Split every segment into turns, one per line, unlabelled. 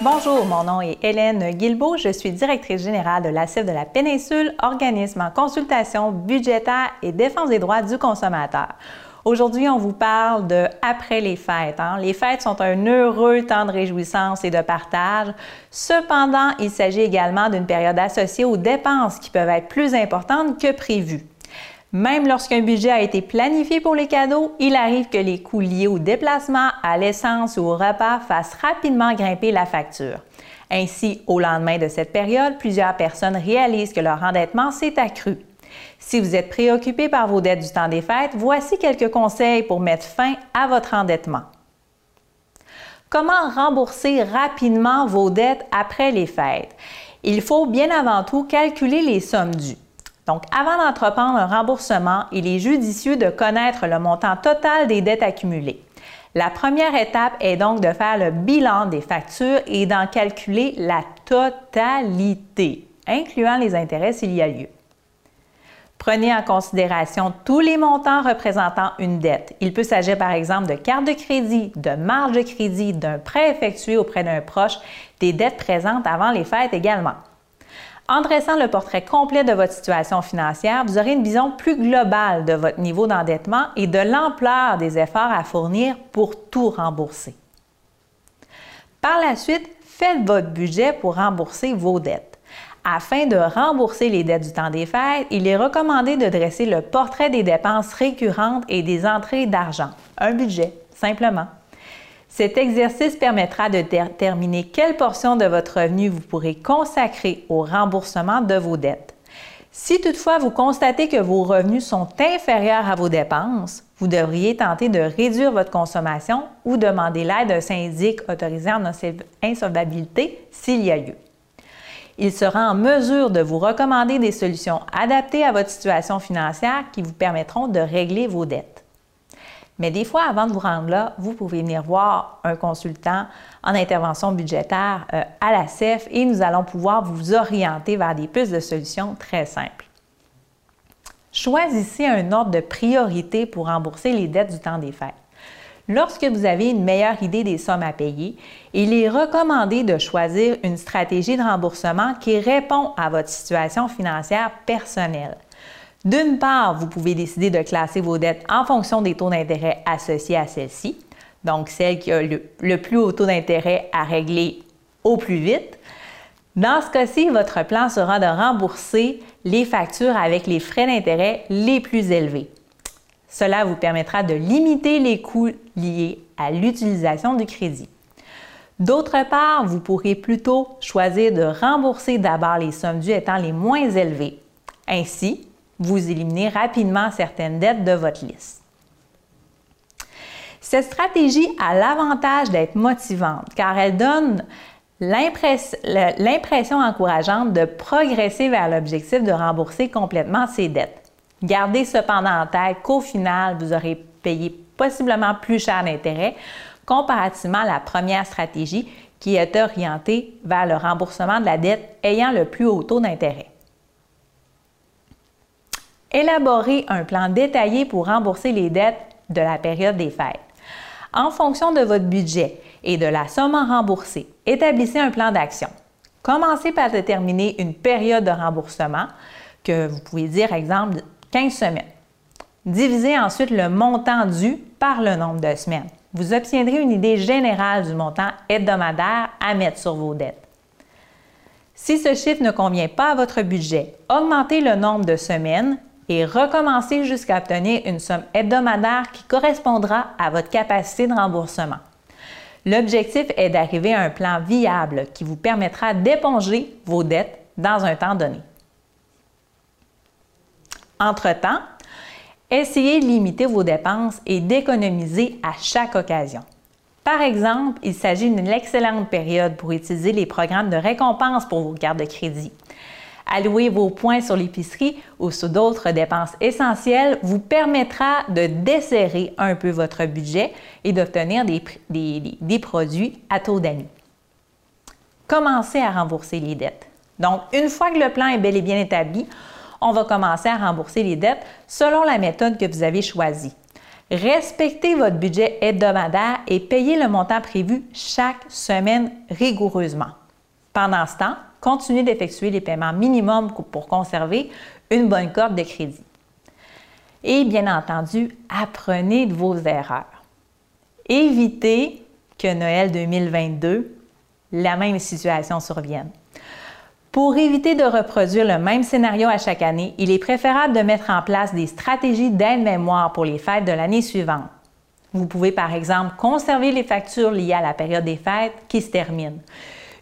Bonjour, mon nom est Hélène Guilbeault. Je suis directrice générale de l'ACIF de la Péninsule, organisme en consultation budgétaire et défense des droits du consommateur. Aujourd'hui, on vous parle de après les fêtes. Hein. Les fêtes sont un heureux temps de réjouissance et de partage. Cependant, il s'agit également d'une période associée aux dépenses qui peuvent être plus importantes que prévues. Même lorsqu'un budget a été planifié pour les cadeaux, il arrive que les coûts liés au déplacement, à l'essence ou au repas fassent rapidement grimper la facture. Ainsi, au lendemain de cette période, plusieurs personnes réalisent que leur endettement s'est accru. Si vous êtes préoccupé par vos dettes du temps des fêtes, voici quelques conseils pour mettre fin à votre endettement. Comment rembourser rapidement vos dettes après les fêtes? Il faut bien avant tout calculer les sommes dues. Donc, avant d'entreprendre un remboursement, il est judicieux de connaître le montant total des dettes accumulées. La première étape est donc de faire le bilan des factures et d'en calculer la totalité, incluant les intérêts s'il y a lieu. Prenez en considération tous les montants représentant une dette. Il peut s'agir par exemple de carte de crédit, de marge de crédit, d'un prêt effectué auprès d'un proche, des dettes présentes avant les fêtes également. En dressant le portrait complet de votre situation financière, vous aurez une vision plus globale de votre niveau d'endettement et de l'ampleur des efforts à fournir pour tout rembourser. Par la suite, faites votre budget pour rembourser vos dettes. Afin de rembourser les dettes du temps des fêtes, il est recommandé de dresser le portrait des dépenses récurrentes et des entrées d'argent, un budget, simplement. Cet exercice permettra de déterminer quelle portion de votre revenu vous pourrez consacrer au remboursement de vos dettes. Si toutefois vous constatez que vos revenus sont inférieurs à vos dépenses, vous devriez tenter de réduire votre consommation ou demander l'aide d'un syndic autorisé en insolvabilité s'il y a lieu. Il sera en mesure de vous recommander des solutions adaptées à votre situation financière qui vous permettront de régler vos dettes. Mais des fois, avant de vous rendre là, vous pouvez venir voir un consultant en intervention budgétaire euh, à la CEF et nous allons pouvoir vous orienter vers des pistes de solutions très simples. Choisissez un ordre de priorité pour rembourser les dettes du temps des fêtes. Lorsque vous avez une meilleure idée des sommes à payer, il est recommandé de choisir une stratégie de remboursement qui répond à votre situation financière personnelle. D'une part, vous pouvez décider de classer vos dettes en fonction des taux d'intérêt associés à celle-ci, donc celle qui a le, plus haut taux d'intérêt à régler au plus vite. Dans ce cas-ci, votre plan sera de rembourser les factures avec les frais d'intérêt les plus élevés. Cela vous permettra de limiter les coûts liés à l'utilisation du crédit. D'autre part, vous pourrez plutôt choisir de rembourser d'abord les sommes dues étant les moins élevées. Ainsi, vous éliminez rapidement certaines dettes de votre liste. Cette stratégie a l'avantage d'être motivante car elle donne l'impression encourageante de progresser vers l'objectif de rembourser complètement ses dettes. Gardez cependant en tête qu'au final, vous aurez payé possiblement plus cher d'intérêt comparativement à la première stratégie qui est orientée vers le remboursement de la dette ayant le plus haut taux d'intérêt. Élaborez un plan détaillé pour rembourser les dettes de la période des fêtes. En fonction de votre budget et de la somme à rembourser, établissez un plan d'action. Commencez par déterminer une période de remboursement, que vous pouvez dire, exemple, 15 semaines. Divisez ensuite le montant dû par le nombre de semaines. Vous obtiendrez une idée générale du montant hebdomadaire à mettre sur vos dettes. Si ce chiffre ne convient pas à votre budget, augmentez le nombre de semaines et recommencez jusqu'à obtenir une somme hebdomadaire qui correspondra à votre capacité de remboursement. L'objectif est d'arriver à un plan viable qui vous permettra d'éponger vos dettes dans un temps donné. Entre-temps, essayez de limiter vos dépenses et d'économiser à chaque occasion. Par exemple, il s'agit d'une excellente période pour utiliser les programmes de récompense pour vos cartes de crédit. Allouer vos points sur l'épicerie ou sur d'autres dépenses essentielles vous permettra de desserrer un peu votre budget et d'obtenir des, produits à taux d'amis. Commencez à rembourser les dettes. Donc, une fois que le plan est bel et bien établi, on va commencer à rembourser les dettes selon la méthode que vous avez choisie. Respectez votre budget hebdomadaire et payez le montant prévu chaque semaine rigoureusement. Pendant ce temps, continuez d'effectuer les paiements minimums pour conserver une bonne corde de crédit. Et bien entendu, apprenez de vos erreurs. Évitez que Noël 2022, la même situation survienne. Pour éviter de reproduire le même scénario à chaque année, il est préférable de mettre en place des stratégies d'aide-mémoire pour les fêtes de l'année suivante. Vous pouvez par exemple conserver les factures liées à la période des fêtes qui se termine.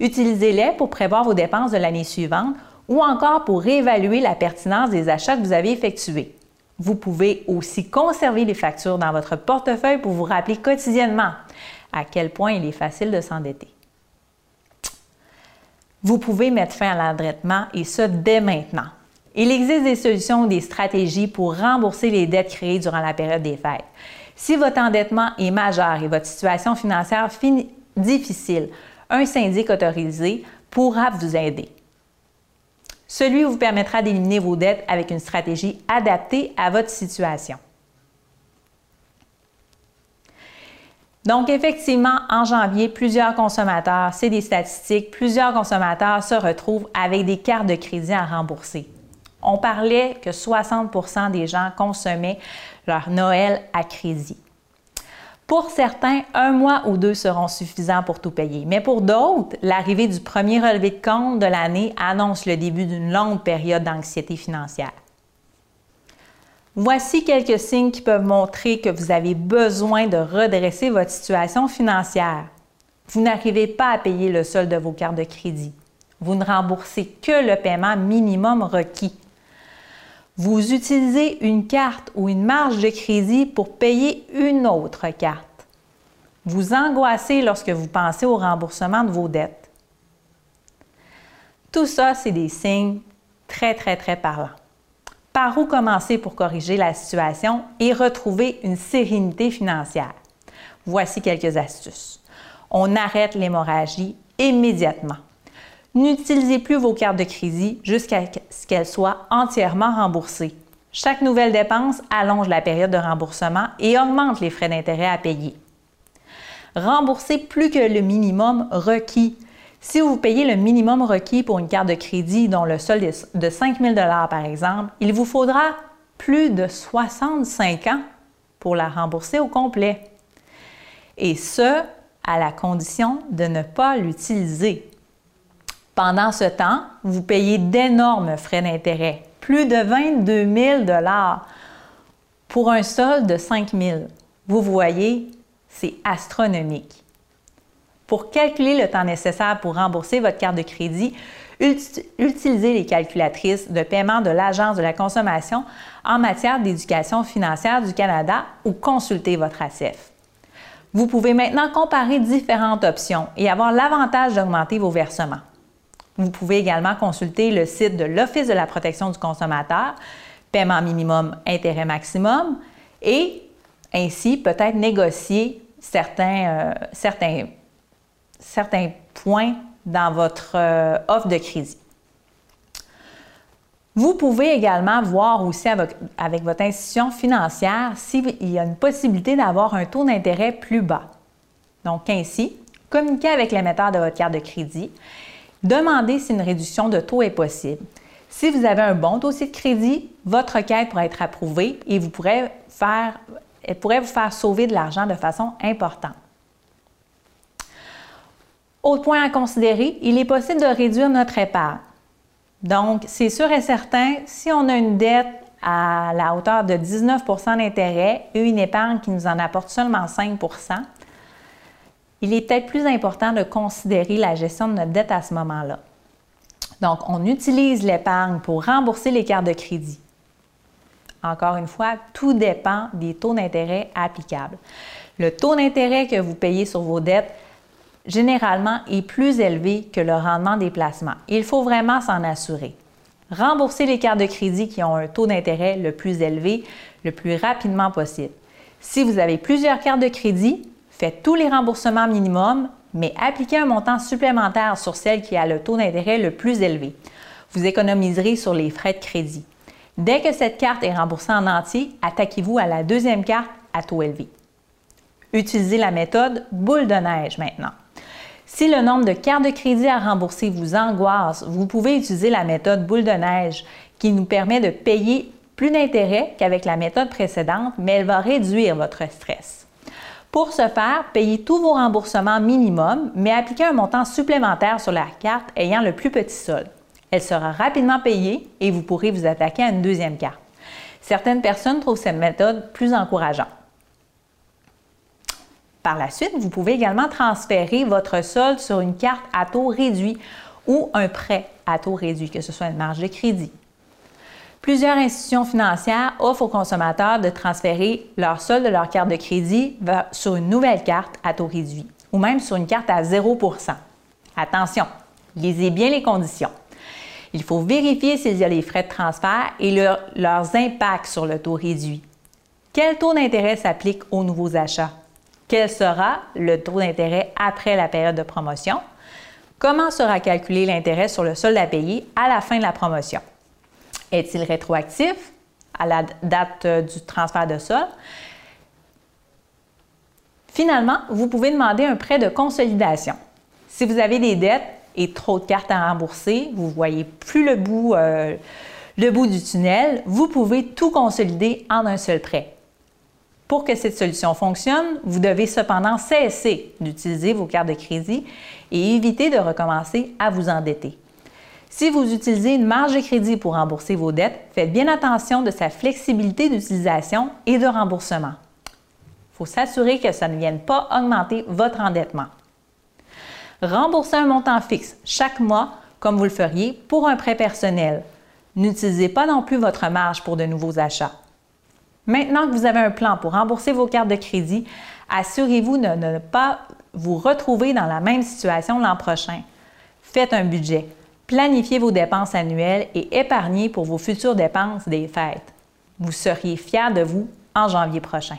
Utilisez-les pour prévoir vos dépenses de l'année suivante ou encore pour réévaluer la pertinence des achats que vous avez effectués. Vous pouvez aussi conserver les factures dans votre portefeuille pour vous rappeler quotidiennement à quel point il est facile de s'endetter. Vous pouvez mettre fin à l'endettement et ce dès maintenant. Il existe des solutions ou des stratégies pour rembourser les dettes créées durant la période des fêtes. Si votre endettement est majeur et votre situation financière difficile, un syndic autorisé pourra vous aider. Celui vous permettra d'éliminer vos dettes avec une stratégie adaptée à votre situation. Donc, effectivement, en janvier, plusieurs consommateurs, c'est des statistiques, plusieurs consommateurs se retrouvent avec des cartes de crédit à rembourser. On parlait que 60% des gens consommaient leur Noël à crédit. Pour certains, un mois ou deux seront suffisants pour tout payer, mais pour d'autres, l'arrivée du premier relevé de compte de l'année annonce le début d'une longue période d'anxiété financière. Voici quelques signes qui peuvent montrer que vous avez besoin de redresser votre situation financière. Vous n'arrivez pas à payer le solde de vos cartes de crédit. Vous ne remboursez que le paiement minimum requis. Vous utilisez une carte ou une marge de crédit pour payer une autre carte. Vous angoissez lorsque vous pensez au remboursement de vos dettes. Tout ça, c'est des signes très, très, très parlants. Par où commencer pour corriger la situation et retrouver une sérénité financière? Voici quelques astuces. On arrête l'hémorragie immédiatement. N'utilisez plus vos cartes de crédit jusqu'à ce qu'elles soient entièrement remboursées. Chaque nouvelle dépense allonge la période de remboursement et augmente les frais d'intérêt à payer. Remboursez plus que le minimum requis. Si vous payez le minimum requis pour une carte de crédit dont le solde est de 5 000 par exemple, il vous faudra plus de 65 ans pour la rembourser au complet. Et ce, à la condition de ne pas l'utiliser. Pendant ce temps, vous payez d'énormes frais d'intérêt, plus de 22 000 pour un solde de 5 000 Vous voyez, c'est astronomique. Pour calculer le temps nécessaire pour rembourser votre carte de crédit, utilisez les calculatrices de paiement de l'Agence de la consommation en matière d'éducation financière du Canada ou consultez votre ACF. Vous pouvez maintenant comparer différentes options et avoir l'avantage d'augmenter vos versements. Vous pouvez également consulter le site de l'Office de la protection du consommateur, paiement minimum, intérêt maximum, et ainsi peut-être négocier certains, euh, certains, certains points dans votre euh, offre de crédit. Vous pouvez également voir aussi avec, avec votre institution financière s'il y a une possibilité d'avoir un taux d'intérêt plus bas. Donc ainsi, communiquez avec l'émetteur de votre carte de crédit Demandez si une réduction de taux est possible. Si vous avez un bon dossier de crédit, votre requête pourrait être approuvée et vous pourrez elle pourrait vous faire sauver de l'argent de façon importante. Autre point à considérer, il est possible de réduire notre épargne. Donc, c'est sûr et certain, si on a une dette à la hauteur de 19% d'intérêt et une épargne qui nous en apporte seulement 5 il est peut-être plus important de considérer la gestion de notre dette à ce moment-là. Donc, on utilise l'épargne pour rembourser les cartes de crédit. Encore une fois, tout dépend des taux d'intérêt applicables. Le taux d'intérêt que vous payez sur vos dettes, généralement, est plus élevé que le rendement des placements. Il faut vraiment s'en assurer. Remboursez les cartes de crédit qui ont un taux d'intérêt le plus élevé le plus rapidement possible. Si vous avez plusieurs cartes de crédit, Faites tous les remboursements minimums, mais appliquez un montant supplémentaire sur celle qui a le taux d'intérêt le plus élevé. Vous économiserez sur les frais de crédit. Dès que cette carte est remboursée en entier, attaquez-vous à la deuxième carte à taux élevé. Utilisez la méthode boule de neige maintenant. Si le nombre de cartes de crédit à rembourser vous angoisse, vous pouvez utiliser la méthode boule de neige qui nous permet de payer plus d'intérêts qu'avec la méthode précédente, mais elle va réduire votre stress. Pour ce faire, payez tous vos remboursements minimum, mais appliquez un montant supplémentaire sur la carte ayant le plus petit solde. Elle sera rapidement payée et vous pourrez vous attaquer à une deuxième carte. Certaines personnes trouvent cette méthode plus encourageante. Par la suite, vous pouvez également transférer votre solde sur une carte à taux réduit ou un prêt à taux réduit, que ce soit une marge de crédit. Plusieurs institutions financières offrent aux consommateurs de transférer leur solde de leur carte de crédit sur une nouvelle carte à taux réduit ou même sur une carte à 0% Attention, lisez bien les conditions. Il faut vérifier s'il y a les frais de transfert et leurs impacts sur le taux réduit. Quel taux d'intérêt s'applique aux nouveaux achats? Quel sera le taux d'intérêt après la période de promotion? Comment sera calculé l'intérêt sur le solde à payer à la fin de la promotion? Est-il rétroactif à la date du transfert de solde? Finalement, vous pouvez demander un prêt de consolidation. Si vous avez des dettes, et trop de cartes à rembourser, vous ne voyez plus le bout, euh, le bout du tunnel, vous pouvez tout consolider en un seul prêt. Pour que cette solution fonctionne, vous devez cependant cesser d'utiliser vos cartes de crédit et éviter de recommencer à vous endetter. Si vous utilisez une marge de crédit pour rembourser vos dettes, faites bien attention de sa flexibilité d'utilisation et de remboursement. Il faut s'assurer que ça ne vienne pas augmenter votre endettement. Remboursez un montant fixe chaque mois comme vous le feriez pour un prêt personnel. N'utilisez pas non plus votre marge pour de nouveaux achats. Maintenant que vous avez un plan pour rembourser vos cartes de crédit, assurez-vous de ne pas vous retrouver dans la même situation l'an prochain. Faites un budget, planifiez vos dépenses annuelles et épargnez pour vos futures dépenses des fêtes. Vous seriez fier de vous en janvier prochain.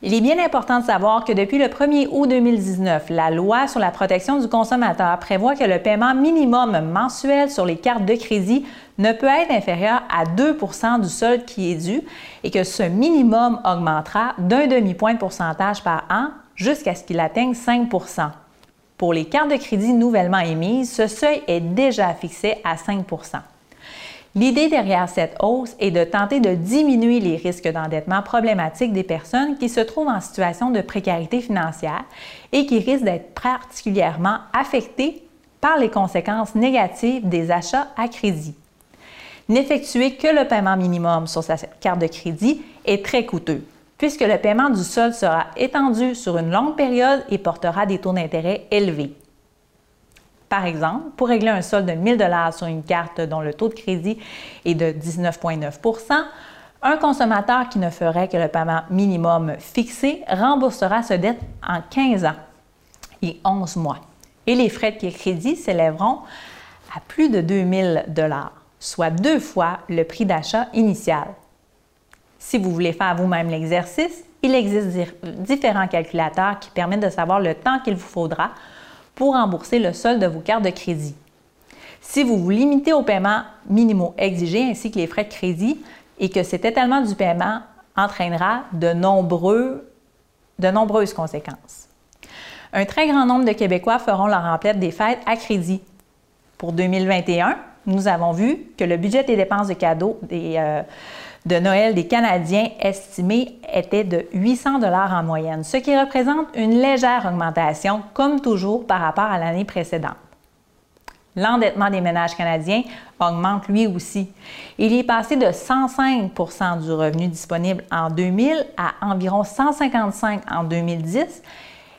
Il est bien important de savoir que depuis le 1er août 2019, la loi sur la protection du consommateur prévoit que le paiement minimum mensuel sur les cartes de crédit ne peut être inférieur à 2% du solde qui est dû et que ce minimum augmentera d'un demi-point de pourcentage par an jusqu'à ce qu'il atteigne 5 Pour les cartes de crédit nouvellement émises, ce seuil est déjà fixé à 5% L'idée derrière cette hausse est de tenter de diminuer les risques d'endettement problématiques des personnes qui se trouvent en situation de précarité financière et qui risquent d'être particulièrement affectées par les conséquences négatives des achats à crédit. N'effectuer que le paiement minimum sur sa carte de crédit est très coûteux, puisque le paiement du solde sera étendu sur une longue période et portera des taux d'intérêt élevés. Par exemple, pour régler un solde de 1000 dollars sur une carte dont le taux de crédit est de 19,9% un consommateur qui ne ferait que le paiement minimum fixé remboursera ce dette en 15 ans et 11 mois. Et les frais de crédit s'élèveront à plus de 2000 dollars, soit deux fois le prix d'achat initial. Si vous voulez faire vous-même l'exercice, il existe différents calculateurs qui permettent de savoir le temps qu'il vous faudra pour rembourser le solde de vos cartes de crédit. Si vous vous limitez aux paiements minimaux exigés ainsi que les frais de crédit et que cet étalement du paiement entraînera de, nombreux, de nombreuses conséquences. Un très grand nombre de Québécois feront leur emplette des fêtes à crédit. Pour 2021, nous avons vu que le budget des dépenses de cadeaux des, euh, de Noël des Canadiens estimé était de 800 dollars en moyenne, ce qui représente une légère augmentation, comme toujours, par rapport à l'année précédente. L'endettement des ménages canadiens augmente lui aussi. Il est passé de 105% du revenu disponible en 2000 à environ 155 en 2010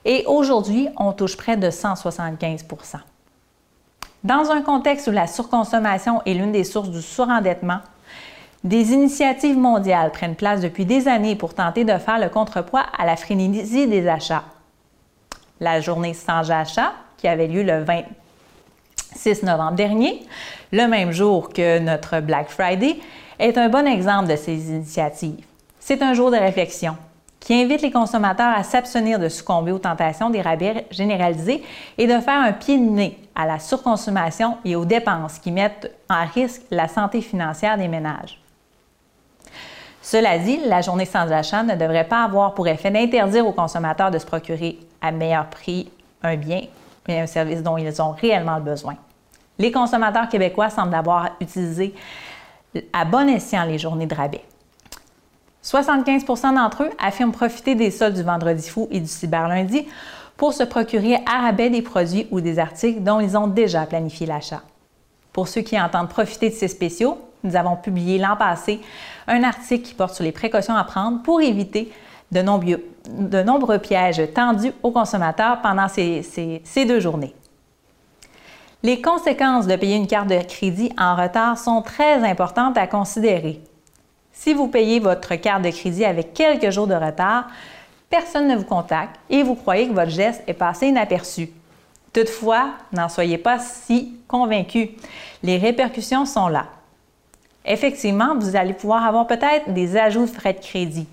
et aujourd'hui, on touche près de 175% Dans un contexte où la surconsommation est l'une des sources du surendettement, des initiatives mondiales prennent place depuis des années pour tenter de faire le contrepoids à la frénésie des achats. La journée sans achat, qui avait lieu le 26 novembre dernier, le même jour que notre Black Friday, est un bon exemple de ces initiatives. C'est un jour de réflexion qui invite les consommateurs à s'abstenir de succomber aux tentations des rabais généralisés et de faire un pied de nez à la surconsommation et aux dépenses qui mettent en risque la santé financière des ménages. Cela dit, la journée sans achat ne devrait pas avoir pour effet d'interdire aux consommateurs de se procurer à meilleur prix un bien et un service dont ils ont réellement besoin. Les consommateurs québécois semblent avoir utilisé à bon escient les journées de rabais. 75% d'entre eux affirment profiter des soldes du vendredi fou et du cyberlundi pour se procurer à rabais des produits ou des articles dont ils ont déjà planifié l'achat. Pour ceux qui entendent profiter de ces spéciaux, nous avons publié l'an passé un article qui porte sur les précautions à prendre pour éviter de nombreux, pièges tendus aux consommateurs pendant ces, ces deux journées. Les conséquences de payer une carte de crédit en retard sont très importantes à considérer. Si vous payez votre carte de crédit avec quelques jours de retard, personne ne vous contacte et vous croyez que votre geste est passé inaperçu. Toutefois, n'en soyez pas si convaincu. Les répercussions sont là. Effectivement, vous allez pouvoir avoir peut-être des ajouts de frais de crédit.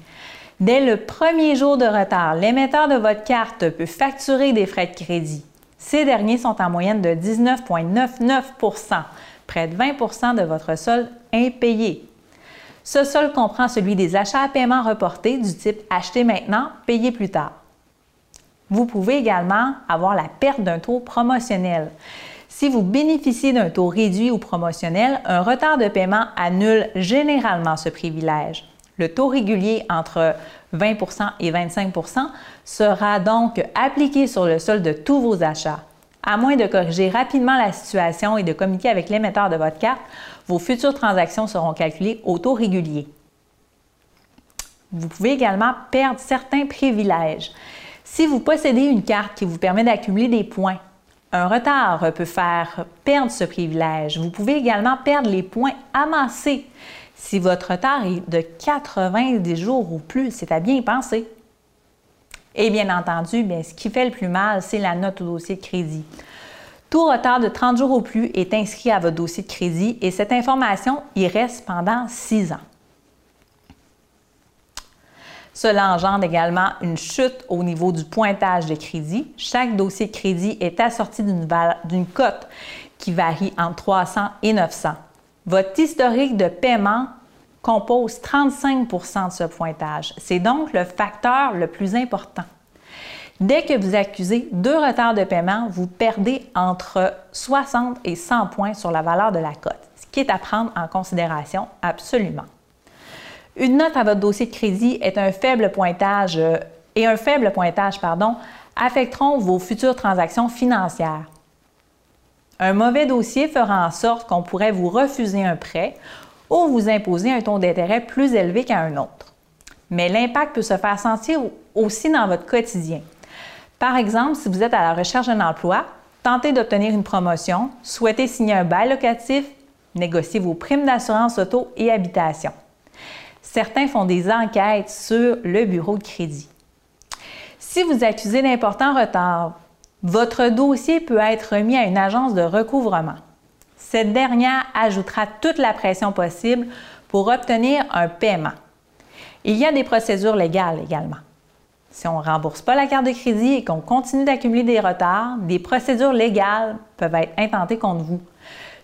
Dès le premier jour de retard, l'émetteur de votre carte peut facturer des frais de crédit. Ces derniers sont en moyenne de 19,99% près de 20% de votre solde impayé. Ce solde comprend celui des achats à paiement reportés du type acheter maintenant, payer plus tard. Vous pouvez également avoir la perte d'un taux promotionnel. Si vous bénéficiez d'un taux réduit ou promotionnel, un retard de paiement annule généralement ce privilège. Le taux régulier entre 20% et 25% sera donc appliqué sur le solde de tous vos achats. À moins de corriger rapidement la situation et de communiquer avec l'émetteur de votre carte, vos futures transactions seront calculées au taux régulier. Vous pouvez également perdre certains privilèges. Si vous possédez une carte qui vous permet d'accumuler des points, un retard peut faire perdre ce privilège. Vous pouvez également perdre les points amassés. Si votre retard est de 90 jours ou plus, c'est à bien penser. Et bien entendu, ce qui fait le plus mal, c'est la note au dossier de crédit. Tout retard de 30 jours ou plus est inscrit à votre dossier de crédit et cette information y reste pendant 6 ans. Cela engendre également une chute au niveau du pointage de crédit. Chaque dossier de crédit est assorti d'une cote qui varie entre 300 et 900. Votre historique de paiement compose 35% de ce pointage. C'est donc le facteur le plus important. Dès que vous accusez deux retards de paiement, vous perdez entre 60 et 100 points sur la valeur de la cote, ce qui est à prendre en considération absolument. Une note à votre dossier de crédit est un faible pointage euh, et un faible pointage, affecteront vos futures transactions financières. Un mauvais dossier fera en sorte qu'on pourrait vous refuser un prêt ou vous imposer un taux d'intérêt plus élevé qu'à un autre. Mais l'impact peut se faire sentir aussi dans votre quotidien. Par exemple, si vous êtes à la recherche d'un emploi, tentez d'obtenir une promotion, souhaitez signer un bail locatif, négociez vos primes d'assurance auto et habitation. Certains font des enquêtes sur le bureau de crédit. Si vous accusez d'importants retards, votre dossier peut être remis à une agence de recouvrement. Cette dernière ajoutera toute la pression possible pour obtenir un paiement. Il y a des procédures légales également. Si on ne rembourse pas la carte de crédit et qu'on continue d'accumuler des retards, des procédures légales peuvent être intentées contre vous.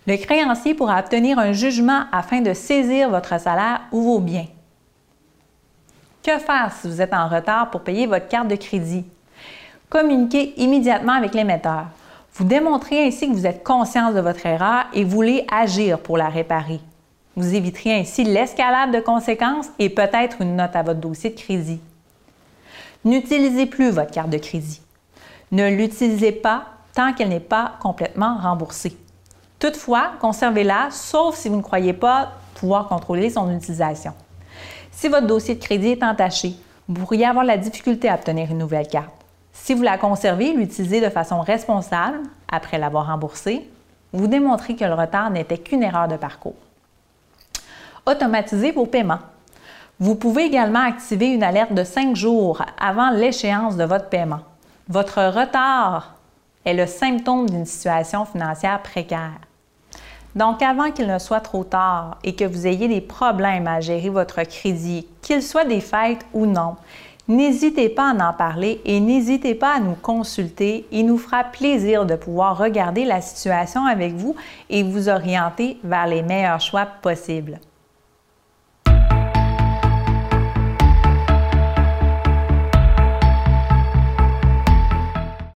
Le créancier pourra obtenir un jugement afin de saisir votre salaire ou vos biens. Que faire si vous êtes en retard pour payer votre carte de crédit? Communiquez immédiatement avec l'émetteur. Vous démontrez ainsi que vous êtes conscient de votre erreur et voulez agir pour la réparer. Vous éviterez ainsi l'escalade de conséquences et peut-être une note à votre dossier de crédit. N'utilisez plus votre carte de crédit. Ne l'utilisez pas tant qu'elle n'est pas complètement remboursée. Toutefois, conservez-la, sauf si vous ne croyez pas pouvoir contrôler son utilisation. Si votre dossier de crédit est entaché, vous pourriez avoir la difficulté à obtenir une nouvelle carte. Si vous la conservez, l'utilisez de façon responsable après l'avoir remboursée, vous démontrez que le retard n'était qu'une erreur de parcours. Automatisez vos paiements. Vous pouvez également activer une alerte de 5 jours avant l'échéance de votre paiement. Votre retard est le symptôme d'une situation financière précaire. Donc, avant qu'il ne soit trop tard et que vous ayez des problèmes à gérer votre crédit, qu'il soit des fêtes ou non, n'hésitez pas à en parler et n'hésitez pas à nous consulter. Il nous fera plaisir de pouvoir regarder la situation avec vous et vous orienter vers les meilleurs choix possibles.